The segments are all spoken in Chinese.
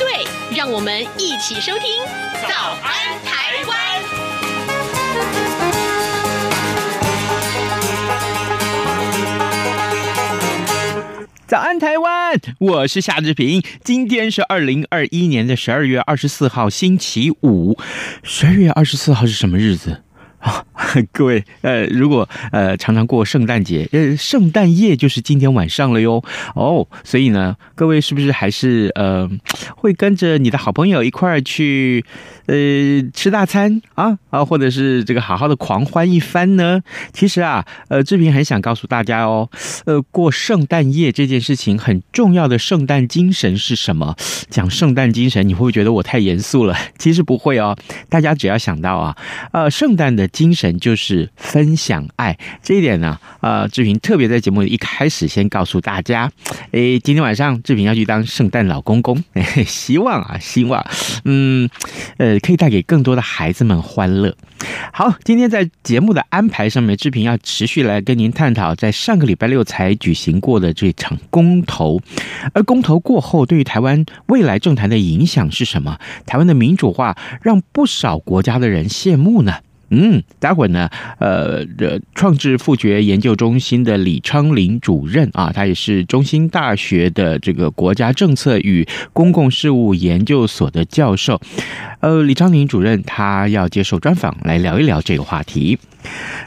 对，让我们一起收听《早安台湾》。早安台湾，我是夏志平。今天是二零二一年的十二月二十四号，星期五。十二月二十四号是什么日子？啊，各位，呃，如果呃常常过圣诞节，呃，圣诞夜就是今天晚上了哟。哦，所以呢，各位是不是还是呃会跟着你的好朋友一块儿去呃吃大餐啊啊，或者是这个好好的狂欢一番呢？其实啊，呃，志平很想告诉大家哦，呃，过圣诞夜这件事情很重要的圣诞精神是什么？讲圣诞精神，你会不会觉得我太严肃了？其实不会哦，大家只要想到啊，呃，圣诞的。精神就是分享爱，这一点呢，呃，志平特别在节目里一开始先告诉大家，诶，今天晚上志平要去当圣诞老公公，希望啊，希望，嗯，呃，可以带给更多的孩子们欢乐。好，今天在节目的安排上面，志平要持续来跟您探讨，在上个礼拜六才举行过的这场公投，而公投过后，对于台湾未来政坛的影响是什么？台湾的民主化让不少国家的人羡慕呢？嗯，待会呢，呃，创智复学研究中心的李昌林主任啊，他也是中心大学的这个国家政策与公共事务研究所的教授。呃，李昌麟主任他要接受专访，来聊一聊这个话题。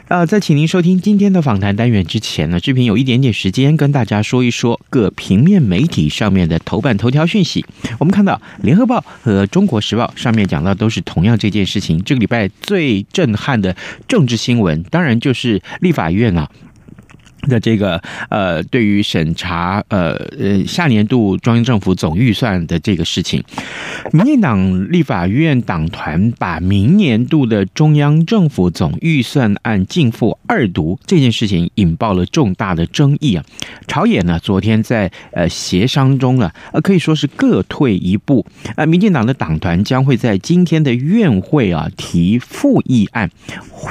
呃，在请您收听今天的访谈单元之前呢，志平有一点点时间跟大家说一说各平面媒体上面的头版头条讯息。我们看到《联合报》和《中国时报》上面讲到都是同样这件事情。这个礼拜最震撼的政治新闻，当然就是立法院啊。的这个呃，对于审查呃呃下年度中央政府总预算的这个事情，民进党立法院党团把明年度的中央政府总预算案径付二读这件事情引爆了重大的争议啊。朝野呢昨天在呃协商中啊，呃可以说是各退一步啊。民进党的党团将会在今天的院会啊提复议案，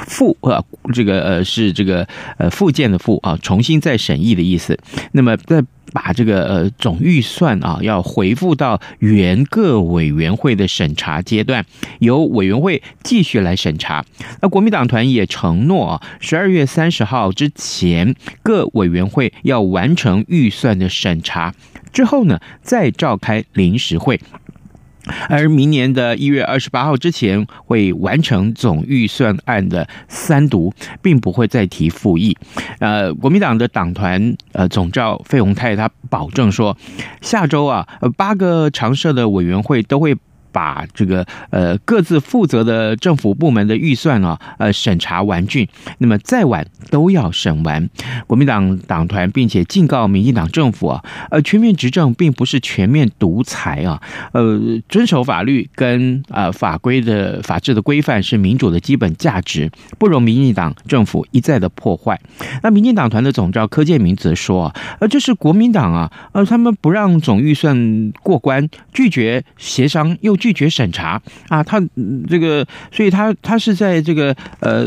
复呃这个呃是这个呃复建的复啊。重新再审议的意思，那么再把这个呃总预算啊，要回复到原各委员会的审查阶段，由委员会继续来审查。那国民党团也承诺啊，十二月三十号之前，各委员会要完成预算的审查之后呢，再召开临时会。而明年的一月二十八号之前会完成总预算案的三读，并不会再提复议。呃，国民党的党团呃总召费鸿泰他保证说，下周啊，八个常设的委员会都会。把这个呃各自负责的政府部门的预算啊，呃审查完竣，那么再晚都要审完。国民党党团并且警告民进党政府啊，呃全面执政并不是全面独裁啊，呃遵守法律跟啊、法规的法治的规范是民主的基本价值，不容民进党政府一再的破坏。那民进党团的总召柯建铭则说啊，呃这是国民党啊，呃他们不让总预算过关，拒绝协商又。拒绝审查啊，他这个，所以他他是在这个呃，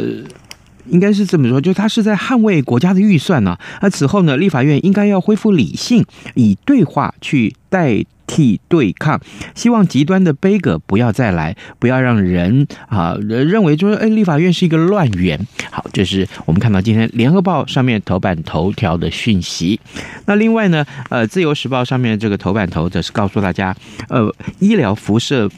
应该是这么说，就他是在捍卫国家的预算呢。那此后呢，立法院应该要恢复理性，以对话去代替对抗，希望极端的悲歌不要再来，不要让人啊认为就是哎，立法院是一个乱源。好，这是我们看到今天联合报上面头版头条的讯息。那另外呢，呃，自由时报上面这个头版头则是告诉大家，呃，医疗辐射。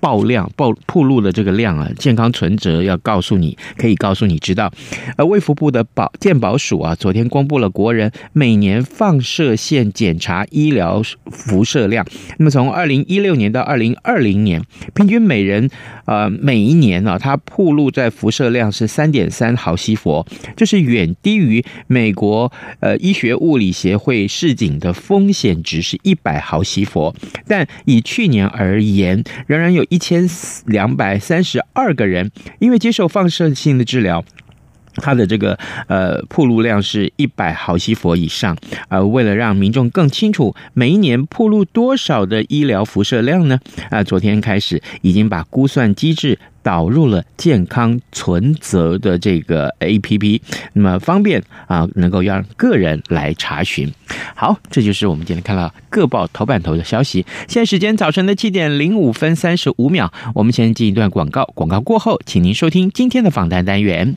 爆量爆暴露的这个量啊，健康存折要告诉你，可以告诉你知道。呃，卫福部的保健保署啊，昨天公布了国人每年放射线检查医疗辐射量。那么从二零一六年到二零二零年，平均每人呃每一年呢、啊，它暴露在辐射量是三点三毫西弗，就是远低于美国呃医学物理协会示警的风险值是一百毫西弗。但以去年而言，仍然有。一千两百三十二个人，因为接受放射性的治疗。它的这个呃暴露量是一百毫西弗以上，呃，为了让民众更清楚每一年暴露多少的医疗辐射量呢？啊、昨天开始已经把估算机制导入了健康存折的这个 APP，那么方便啊、能够让个人来查询。好，这就是我们今天看到各报头版头的消息。现在时间早晨的七点零五分三十五秒，我们先进一段广告，广告过后，请您收听今天的访谈单元。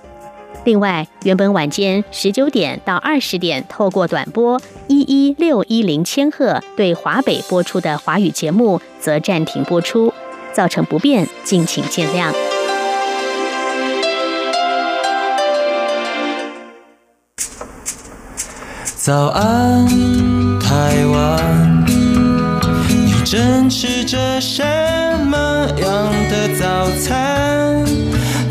另外，原本晚间十九点到二十点透过短波一一六一零千赫对华北播出的华语节目，则暂停播出，造成不便，敬请见谅。早安，台湾，你正吃着什么样的早餐？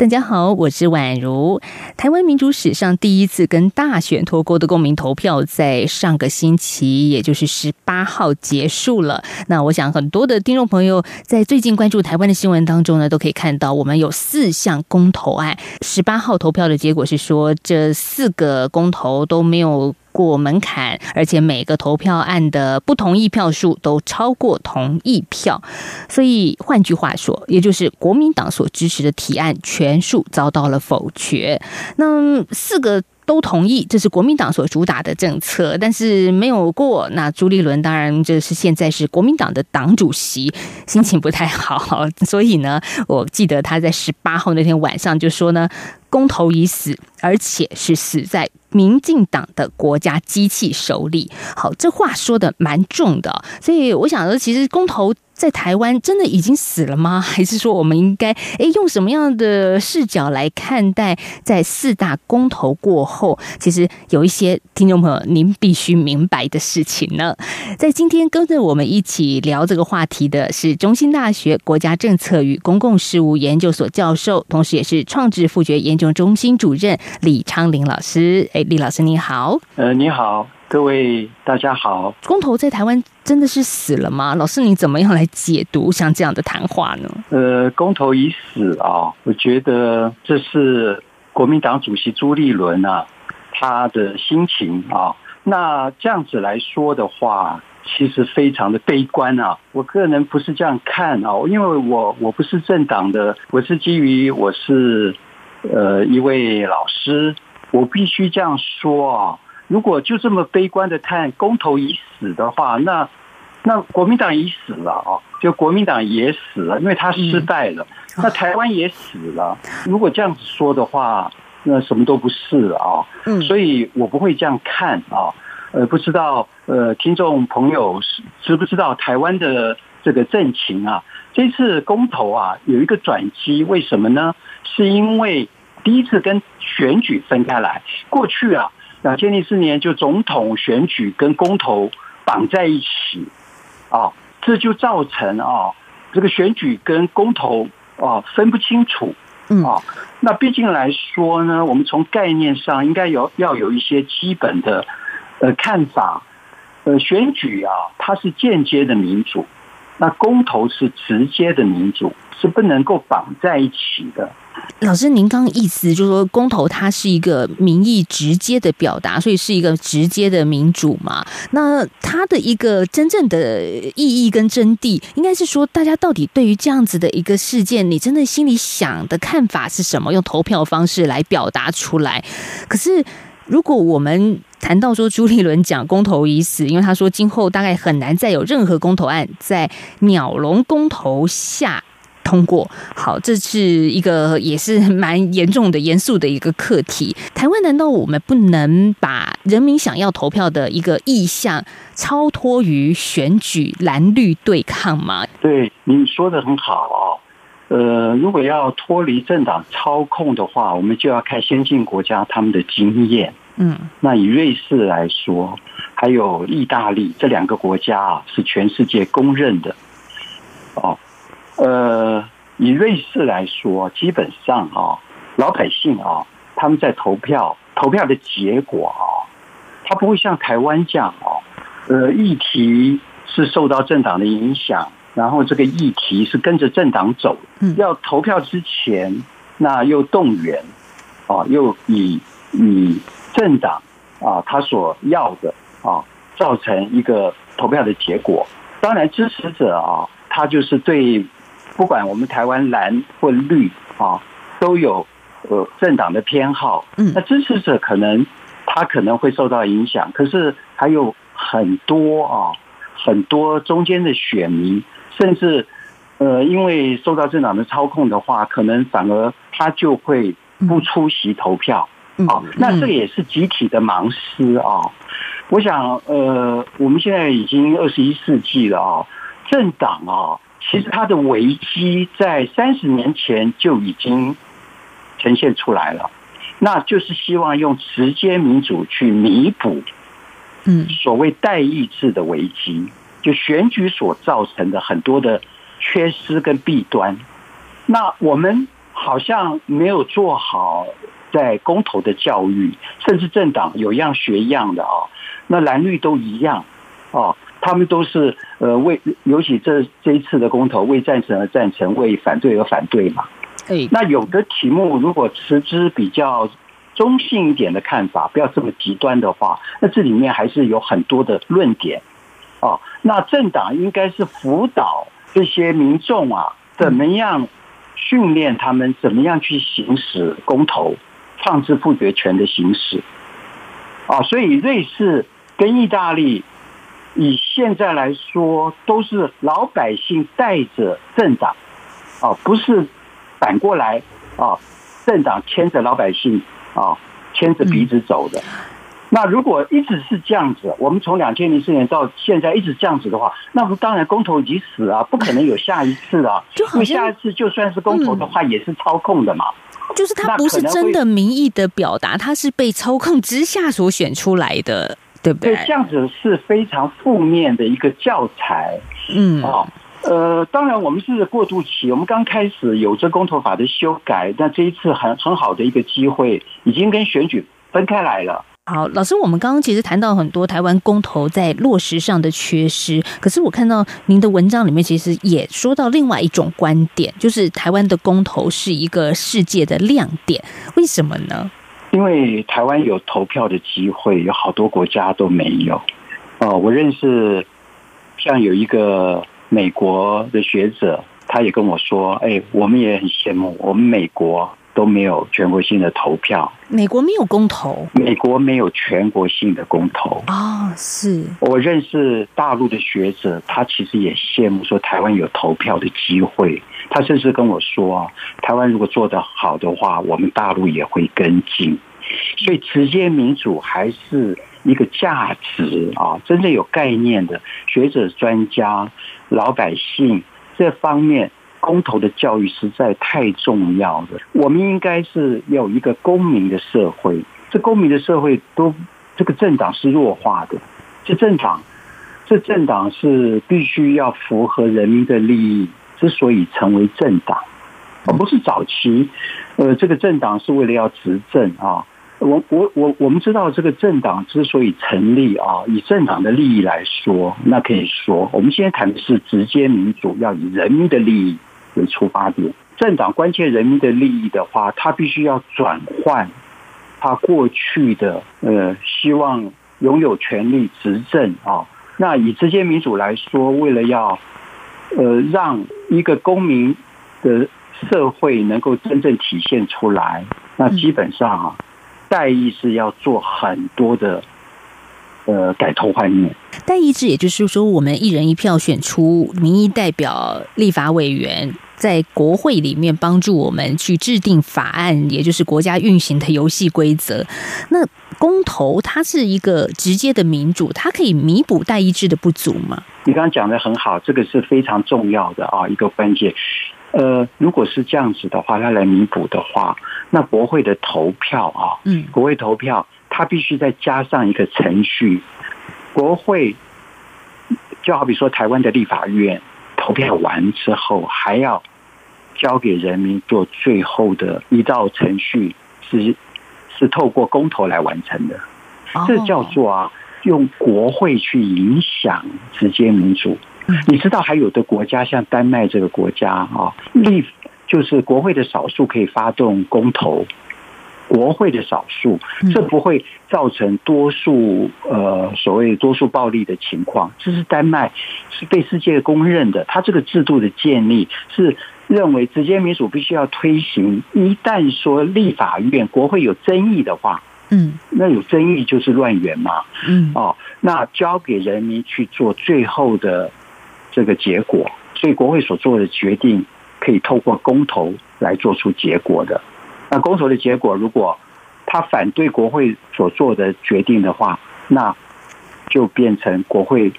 大家好，我是宛如。台湾民主史上第一次跟大选脱钩的公民投票，在上个星期，也就是十八号结束了。那我想，很多的听众朋友在最近关注台湾的新闻当中呢，都可以看到，我们有四项公投案。十八号投票的结果是说，这四个公投都没有。过门槛，而且每个投票案的不同意票数都超过同意票，所以换句话说，也就是国民党所支持的提案全数遭到了否决。那四个都同意，这是国民党所主打的政策，但是没有过。那朱立伦当然就是现在是国民党的党主席，心情不太好，所以呢，我记得他在十八号那天晚上就说呢，公投已死，而且是死在。民进党的国家机器手里，好，这话说得蛮重的，所以我想说，其实公投。在台湾真的已经死了吗？还是说我们应该诶用什么样的视角来看待在四大公投过后，其实有一些听众朋友您必须明白的事情呢？在今天跟着我们一起聊这个话题的是中兴大学国家政策与公共事务研究所教授，同时也是创智复决研究中心主任李昌林老师。诶，李老师你好。呃，你好。各位大家好，公投在台湾真的是死了吗？老师，你怎么样来解读像这样的谈话呢？呃，公投已死啊，我觉得这是国民党主席朱立伦啊，他的心情啊。那这样子来说的话，其实非常的悲观啊。我个人不是这样看啊，因为我我不是政党的，我是基于我是呃一位老师，我必须这样说啊。如果就这么悲观的看公投已死的话，那那国民党已死了啊，就国民党也死了，因为他失败了。那台湾也死了。如果这样子说的话，那什么都不是啊。嗯，所以我不会这样看啊。呃，不知道呃，听众朋友是知不知道台湾的这个政情啊？这次公投啊有一个转机，为什么呢？是因为第一次跟选举分开来，过去啊。两千零四年就总统选举跟公投绑在一起，啊，这就造成啊，这个选举跟公投啊分不清楚，啊，那毕竟来说呢，我们从概念上应该有要有一些基本的呃看法，呃，选举啊，它是间接的民主，那公投是直接的民主，是不能够绑在一起的。老师，您刚意思就是说，公投它是一个民意直接的表达，所以是一个直接的民主嘛？那它的一个真正的意义跟真谛，应该是说，大家到底对于这样子的一个事件，你真的心里想的看法是什么？用投票方式来表达出来。可是，如果我们谈到说朱立伦讲公投已死，因为他说今后大概很难再有任何公投案在鸟笼公投下通过。好，这是一个也是蛮严重的、严肃的一个课题。台湾难道我们不能把人民想要投票的一个意向超脱于选举蓝绿对抗吗？对，你说的很好。呃，如果要脱离政党操控的话，我们就要看先进国家他们的经验。嗯，那以瑞士来说，还有意大利这两个国家啊，是全世界公认的。哦，呃，以瑞士来说，基本上啊，老百姓啊，他们在投票，投票的结果啊，他不会像台湾这样啊，呃，议题是受到政党的影响。然后这个议题是跟着政党走，要投票之前，那又动员，啊，又以以政党啊他所要的啊，造成一个投票的结果。当然支持者啊，他就是对不管我们台湾蓝或绿啊，都有呃政党的偏好。那支持者可能他可能会受到影响，可是还有很多啊，很多中间的选民。甚至，呃，因为受到政党的操控的话，可能反而他就会不出席投票啊。那这个也是集体的盲思啊。我想，呃，我们现在已经二十一世纪了啊，政党啊，其实它的危机在三十年前就已经呈现出来了，那就是希望用直接民主去弥补，嗯，所谓代议制的危机。就选举所造成的很多的缺失跟弊端，那我们好像没有做好在公投的教育，甚至政党有样学样的啊，那蓝绿都一样哦，他们都是呃为，尤其这这一次的公投为赞成而赞成，为反对而反对嘛。那有的题目如果持之比较中性一点的看法，不要这么极端的话，那这里面还是有很多的论点。哦，那政党应该是辅导这些民众啊，怎么样训练他们，怎么样去行使公投、创制复决权的行使。啊，所以瑞士跟意大利，以现在来说，都是老百姓带着政党，啊，不是反过来啊，政党牵着老百姓啊，牵着鼻子走的。那如果一直是这样子，我们从两千零四年到现在一直这样子的话，那么当然公投已经死啊，不可能有下一次啊。因为下一次就算是公投的话，也是操控的嘛。就是他不是真的民意的表达，他是被操控之下所选出来的，对不对？对，这样子是非常负面的一个教材。嗯，哦，呃，当然我们是过渡期，我们刚开始有这公投法的修改，那这一次很很好的一个机会，已经跟选举分开来了。好，老师，我们刚刚其实谈到很多台湾公投在落实上的缺失，可是我看到您的文章里面其实也说到另外一种观点，就是台湾的公投是一个世界的亮点，为什么呢？因为台湾有投票的机会，有好多国家都没有。哦，我认识像有一个美国的学者，他也跟我说：“哎，我们也很羡慕我们美国。”都没有全国性的投票，美国没有公投，美国没有全国性的公投啊、哦！是我认识大陆的学者，他其实也羡慕说台湾有投票的机会，他甚至跟我说，台湾如果做得好的话，我们大陆也会跟进。所以直接民主还是一个价值啊！真正有概念的学者、专家、老百姓这方面。公投的教育实在太重要了。我们应该是有一个公民的社会。这公民的社会都，这个政党是弱化的。这政党，这政党是必须要符合人民的利益，之所以成为政党，而不是早期，呃，这个政党是为了要执政啊。我我我我们知道这个政党之所以成立啊，以政党的利益来说，那可以说，我们现在谈的是直接民主，要以人民的利益。为出发点，政党关切人民的利益的话，他必须要转换他过去的呃希望拥有权力执政啊。那以直接民主来说，为了要呃让一个公民的社会能够真正体现出来，那基本上啊，代议是要做很多的呃改头换面。代议制，也就是说，我们一人一票选出民意代表、立法委员，在国会里面帮助我们去制定法案，也就是国家运行的游戏规则。那公投它是一个直接的民主，它可以弥补代议制的不足吗？你刚刚讲的很好，这个是非常重要的啊，一个关键。呃，如果是这样子的话，它来弥补的话，那国会的投票啊，嗯，国会投票，它必须再加上一个程序。国会就好比说台湾的立法院投票完之后，还要交给人民做最后的一道程序，是是透过公投来完成的。这叫做啊，用国会去影响直接民主。你知道还有的国家像丹麦这个国家啊，立就是国会的少数可以发动公投，国会的少数，这不会造成多数呃所谓多数暴力的情况。这是丹麦是被世界公认的，它这个制度的建立是认为直接民主必须要推行。一旦说立法院国会有争议的话，嗯，那有争议就是乱源嘛，嗯，哦，那交给人民去做最后的。这个结果，所以国会所做的决定可以透过公投来做出结果的。那公投的结果，如果他反对国会所做的决定的话，那就变成国会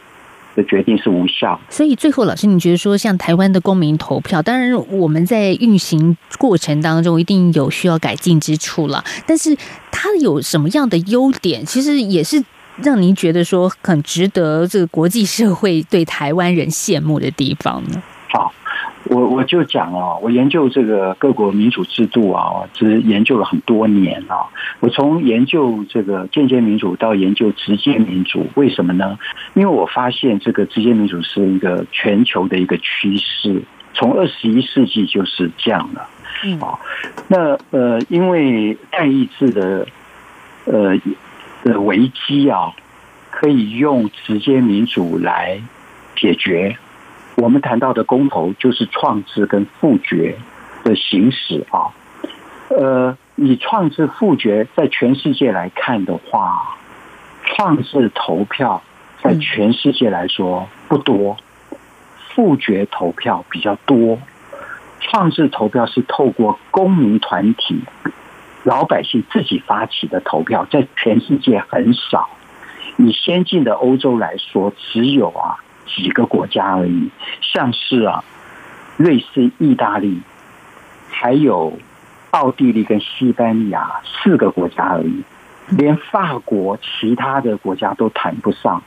的决定是无效。所以最后，老师，你觉得说，像台湾的公民投票，当然我们在运行过程当中一定有需要改进之处了，但是它有什么样的优点？其实也是。让您觉得说很值得这个国际社会对台湾人羡慕的地方呢？好，我我就讲哦，我研究这个各国民主制度啊，只研究了很多年啊。我从研究这个间接民主到研究直接民主，为什么呢？因为我发现这个直接民主是一个全球的一个趋势，从二十一世纪就是这样了。嗯，啊，那呃，因为代议制的呃。的危机啊，可以用直接民主来解决。我们谈到的公投就是创制跟复决的行使啊。呃，以创制复决在全世界来看的话，创制投票在全世界来说不多，复决投票比较多。创制投票是透过公民团体。老百姓自己发起的投票，在全世界很少。以先进的欧洲来说，只有啊几个国家而已，像是啊瑞士、意大利，还有奥地利跟西班牙四个国家而已。连法国其他的国家都谈不上。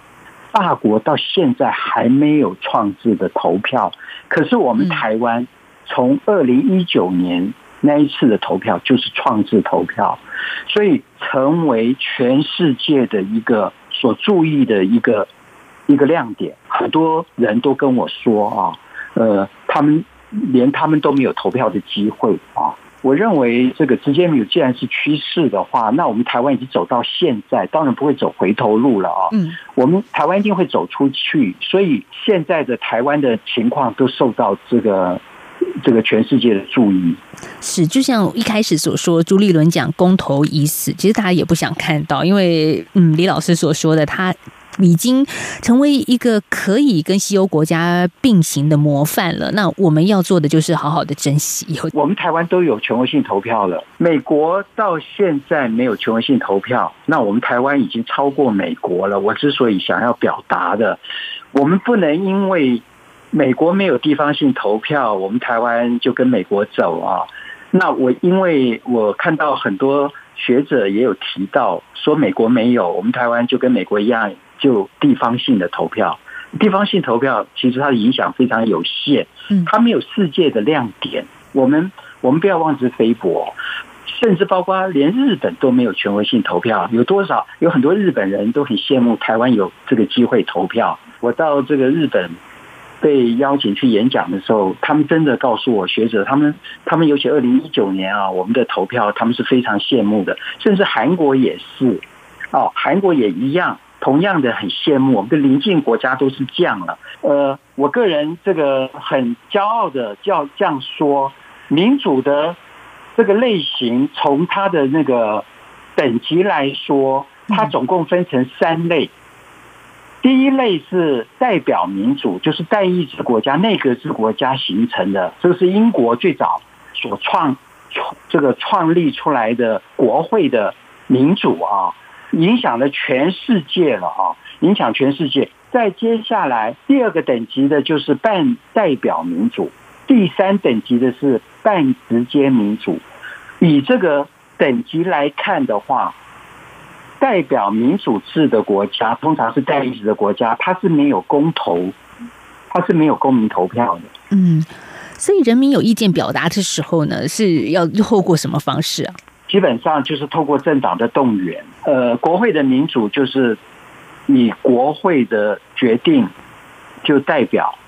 法国到现在还没有创制的投票，可是我们台湾从二零一九年。那一次的投票就是创制投票，所以成为全世界的一个所注意的一个一个亮点。很多人都跟我说啊，呃，他们连他们都没有投票的机会啊。我认为这个直接民主既然是趋势的话，那我们台湾已经走到现在，当然不会走回头路了啊。嗯，我们台湾一定会走出去，所以现在的台湾的情况都受到这个。这个全世界的注意是，就像一开始所说，朱立伦讲公投已死，其实大家也不想看到，因为嗯，李老师所说的，他已经成为一个可以跟西欧国家并行的模范了。那我们要做的就是好好的珍惜。我们台湾都有权威性投票了，美国到现在没有权威性投票，那我们台湾已经超过美国了。我之所以想要表达的，我们不能因为。美国没有地方性投票，我们台湾就跟美国走啊？那我因为我看到很多学者也有提到说，美国没有，我们台湾就跟美国一样，就地方性的投票。地方性投票其实它的影响非常有限，它没有世界的亮点。我们我们不要妄自菲薄，甚至包括连日本都没有权威性投票。有多少？有很多日本人都很羡慕台湾有这个机会投票。我到这个日本。被邀请去演讲的时候，他们真的告诉我，学者他们他们尤其二零一九年啊，我们的投票他们是非常羡慕的，甚至韩国也是，哦，韩国也一样，同样的很羡慕。我们的邻近国家都是这样了。呃，我个人这个很骄傲的叫这样说，民主的这个类型，从它的那个等级来说，它总共分成三类。第一类是代表民主，就是代议制国家、内阁制国家形成的，这个是英国最早所创这个创立出来的国会的民主啊，影响了全世界了啊，影响全世界。再接下来第二个等级的就是半代表民主，第三等级的是半直接民主。以这个等级来看的话，代表民主制的国家通常是代议制的国家，它是没有公投，它是没有公民投票的。嗯，所以人民有意见表达的时候呢，是要透过什么方式啊？基本上就是透过政党的动员。呃，国会的民主就是以国会的决定就代表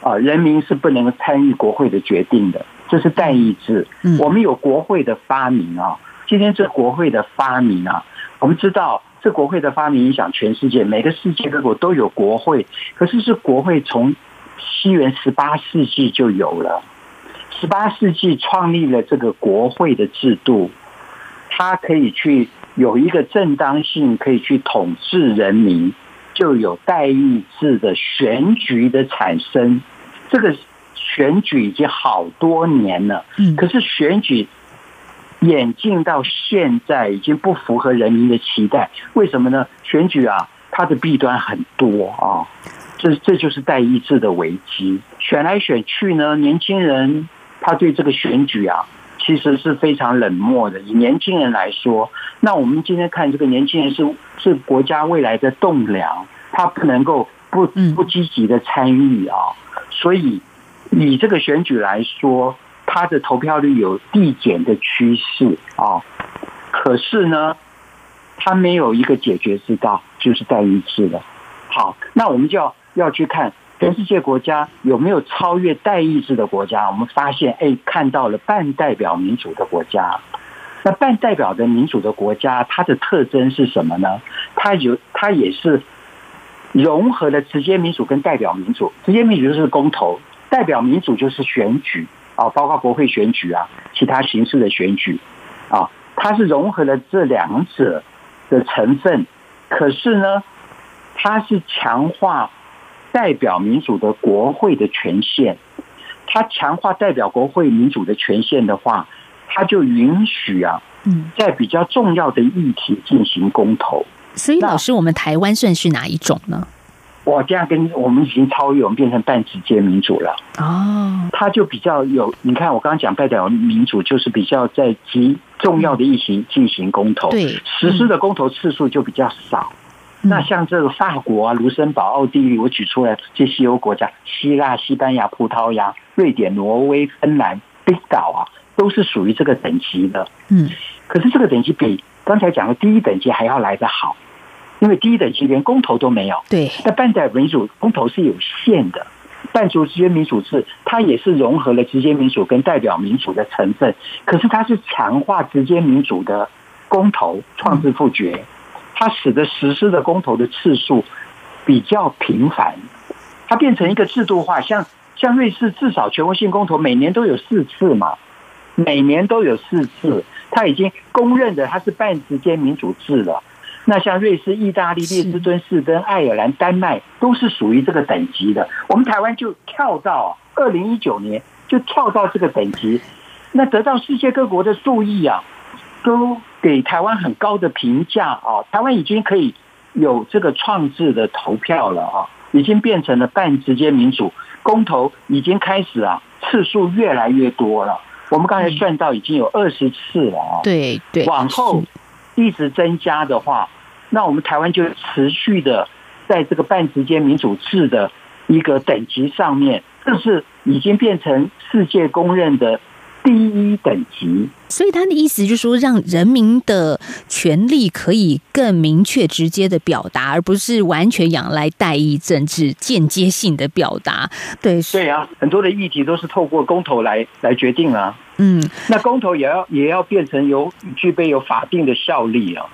啊，人民是不能参与国会的决定的。这是代议制。嗯我们有国会的发明啊，今天这国会的发明啊，我们知道这国会的发明影响全世界，每个世界各国都有国会。可是是国会从西元十八世纪就有了，十八世纪创立了这个国会的制度，它可以去有一个正当性，可以去统治人民，就有代议制的选举的产生，这个。选举已经好多年了，可是选举演进到现在已经不符合人民的期待，为什么呢？选举啊，它的弊端很多啊，这这就是代议制的危机。选来选去呢，年轻人他对这个选举啊，其实是非常冷漠的。以年轻人来说，那我们今天看这个年轻人是是国家未来的栋梁，他不能够不不积极的参与啊，所以。以这个选举来说，他的投票率有递减的趋势啊。可是呢，他没有一个解决之道，就是代议制了。好，那我们就要要去看全世界国家有没有超越代议制的国家。我们发现，哎，看到了半代表民主的国家。那半代表的民主的国家，它的特征是什么呢？它有，它也是融合了直接民主跟代表民主。直接民主就是公投。代表民主就是选举啊，包括国会选举啊，其他形式的选举啊，它是融合了这两者的成分。可是呢，它是强化代表民主的国会的权限。它强化代表国会民主的权限的话，它就允许啊，在比较重要的议题进行公投。所以，老师，我们台湾算是哪一种呢？我这样跟我们已经超越，我们变成半直接民主了。哦，它就比较有，你看我刚刚讲代表民主，就是比较在极重要的议题进行公投，对，实施的公投次数就比较少。那像这个法国啊、卢森堡、奥地利，我举出来这些西欧国家，希腊、西班牙、葡萄牙、瑞典、挪威、芬兰、冰岛啊，都是属于这个等级的。嗯，可是这个等级比刚才讲的第一等级还要来得好。因为第一等级连公投都没有，对，那半代表民主公投是有限的，半直接民主制它也是融合了直接民主跟代表民主的成分，可是它是强化直接民主的公投创制复决，它使得实施的公投的次数比较频繁，它变成一个制度化，像像瑞士至少全国性公投每年都有四次嘛，每年都有四次，它已经公认的它是半直接民主制了。那像瑞士、意大利、列支敦士登、爱尔兰、丹麦都是属于这个等级的。我们台湾就跳到二零一九年，就跳到这个等级，那得到世界各国的注意啊，都给台湾很高的评价啊。台湾已经可以有这个创制的投票了啊，已经变成了半直接民主，公投已经开始啊，次数越来越多了。我们刚才算到已经有二十次了啊。对对，往后。一直增加的话，那我们台湾就持续的在这个半直接民主制的一个等级上面，这是已经变成世界公认的第一等级。所以他的意思就是说，让人民的权利可以更明确、直接的表达，而不是完全仰赖代议政治间接性的表达。对，对啊，很多的议题都是透过公投来来决定啊。嗯，那公投也要也要变成有具备有法定的效力啊。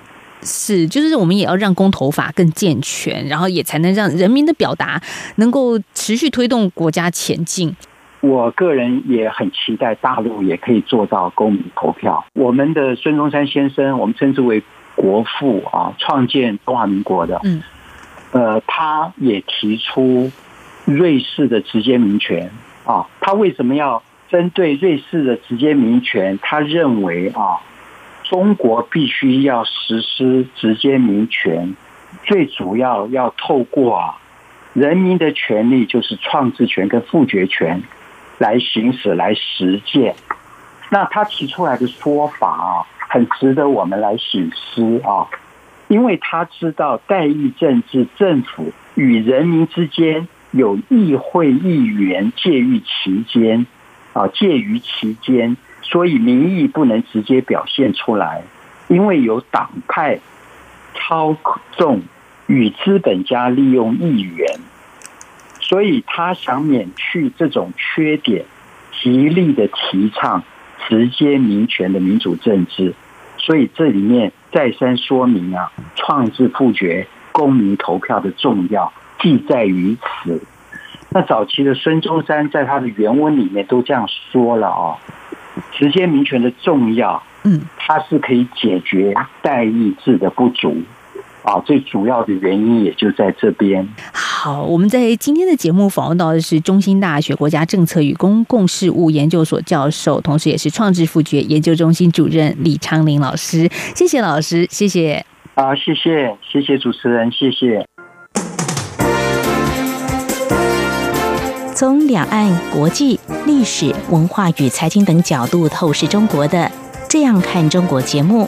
是，就是我们也要让公投法更健全，然后也才能让人民的表达能够持续推动国家前进。我个人也很期待大陆也可以做到公民投票。我们的孙中山先生，我们称之为国父啊，创建中华民国的。嗯，呃，他也提出瑞士的直接民权啊。他为什么要针对瑞士的直接民权？他认为啊，中国必须要实施直接民权，最主要要透过啊，人民的权利就是创制权跟复决权来行使、来实践。那他提出来的说法啊，很值得我们来省思啊。因为他知道代议政治，政府与人民之间有议会议员介于其间，啊，介于其间，所以民意不能直接表现出来，因为有党派操纵与资本家利用议员，所以他想免去这种缺点，极力的提倡直接民权的民主政治。所以这里面再三说明啊，创制复决公民投票的重要，即在于此。那早期的孙中山在他的原文里面都这样说了啊，直接民权的重要，嗯，它是可以解决代议制的不足。啊，最主要的原因也就在这边。好，我们在今天的节目访问到的是中兴大学国家政策与公共事务研究所教授，同时也是创智复决研究中心主任李昌林老师。谢谢老师，谢谢。啊，谢谢，谢谢主持人，谢谢。从两岸、国际、历史、文化与财经等角度透视中国的，这样看中国节目。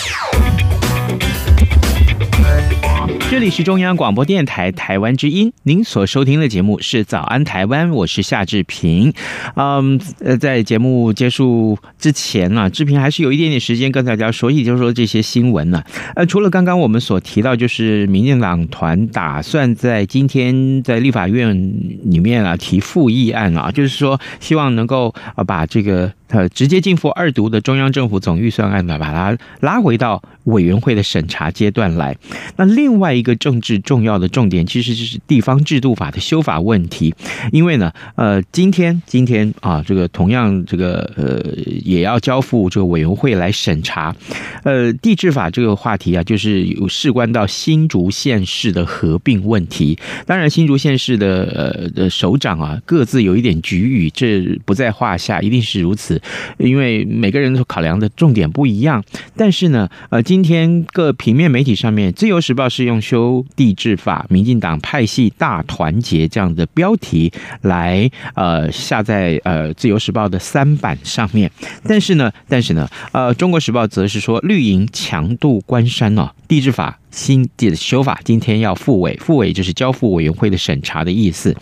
这里是中央广播电台台湾之音，您所收听的节目是《早安台湾》，我是夏志平。嗯，呃，在节目结束之前呢，志平还是有一点点时间跟大家说一，就是说这些新闻呢。呃，除了刚刚我们所提到，就是民进党团打算在今天在立法院里面啊提复议案啊，就是说希望能够啊把这个。呃，直接进覆二读的中央政府总预算案呢，把它拉回到委员会的审查阶段来。那另外一个政治重要的重点，其实就是地方制度法的修法问题。因为呢，呃，今天今天啊，这个同样这个呃，也要交付这个委员会来审查。呃，地制法这个话题啊，就是有事关到新竹县市的合并问题。当然，新竹县市的呃的首长啊，各自有一点局域，这不在话下，一定是如此。因为每个人都考量的重点不一样，但是呢，呃，今天各平面媒体上面，《自由时报》是用修地制法，民进党派系大团结这样的标题来呃下在呃《自由时报》的三版上面，但是呢，但是呢，呃，《中国时报》则是说绿营强渡关山哦，地制法新的修法今天要复委，复委就是交付委员会的审查的意思。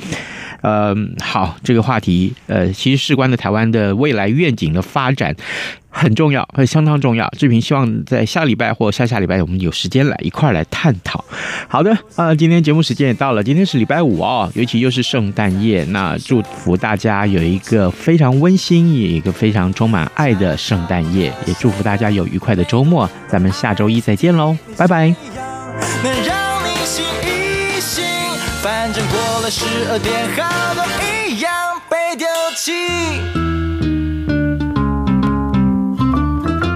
呃，好，这个话题，呃，其实事关的台湾的未来愿景的发展很重要，相当重要。志平希望在下礼拜或下下礼拜，我们有时间来一块来探讨。好的，啊、呃，今天节目时间也到了，今天是礼拜五哦，尤其又是圣诞夜，那祝福大家有一个非常温馨，也一个非常充满爱的圣诞夜，也祝福大家有愉快的周末。咱们下周一再见喽，拜拜。十二点，好多一样被丢弃。